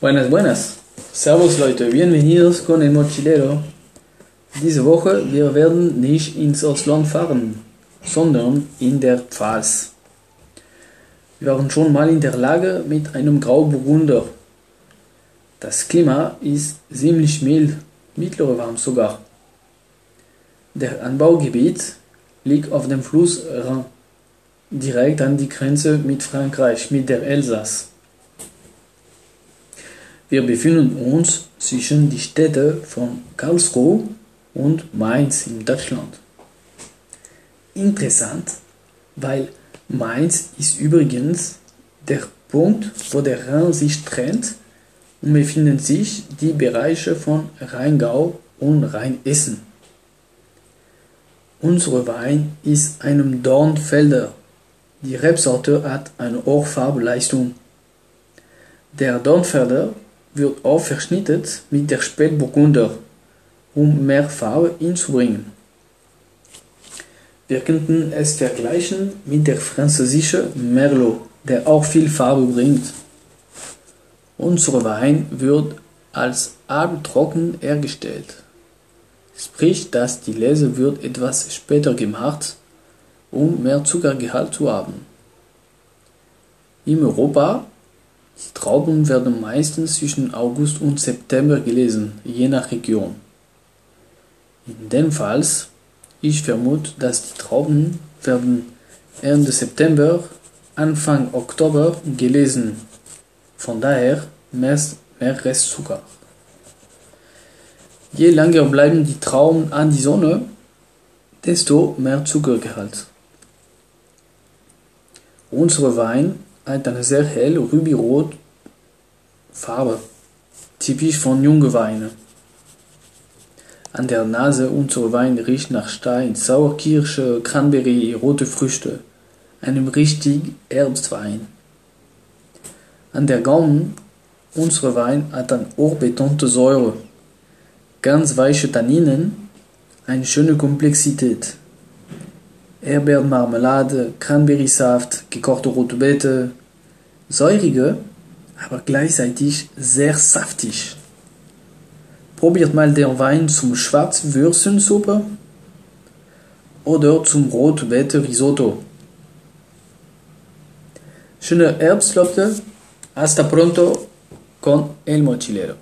Buenas, buenas. Servus Leute, bienvenidos con el mochilero. Diese Woche, wir werden nicht ins Ausland fahren, sondern in der Pfalz. Wir waren schon mal in der Lage mit einem Grauburgunder. Das Klima ist ziemlich mild, mittlere warm sogar. Der Anbaugebiet liegt auf dem Fluss Rhin, direkt an die Grenze mit Frankreich, mit der Elsass. Wir befinden uns zwischen die Städte von Karlsruhe und Mainz in Deutschland. Interessant, weil Mainz ist übrigens der Punkt, wo der Rhein sich trennt und befinden sich die Bereiche von Rheingau und Rheinessen. Unser Wein ist einem Dornfelder. Die Rebsorte hat eine Hochfarbleistung. Der Dornfelder wird oft verschnitten mit der Spätburgunder, um mehr Farbe hinzubringen. Wir könnten es vergleichen mit der französischen Merlot, der auch viel Farbe bringt. Unser Wein wird als halbtrocken hergestellt. Sprich, dass die Lese wird etwas später gemacht, um mehr Zuckergehalt zu haben. In Europa die Trauben werden meistens zwischen August und September gelesen, je nach Region. In dem Fall, ich vermute, dass die Trauben werden Ende September, Anfang Oktober gelesen. Von daher mehr, mehr Restzucker. Je länger bleiben die Trauben an die Sonne, desto mehr Zuckergehalt. Unser Wein hat eine sehr hell rubirot Farbe, typisch von jungen Weinen. An der Nase unser Wein riecht nach Stein, Sauerkirsche, Cranberry, rote Früchte, einem richtig Herbstwein. An der Gaumen unser Wein hat eine hochbetonte Säure, ganz weiche Tanninen, eine schöne Komplexität. Erdbeermarmelade, Cranberry-Saft, gekochte rote Beete, säurige, aber gleichzeitig sehr saftig. Probiert mal den Wein zum Schwarzwürstensuppe oder zum Rotbeete Risotto. Schöne Herbstleute, hasta pronto con el mochilero.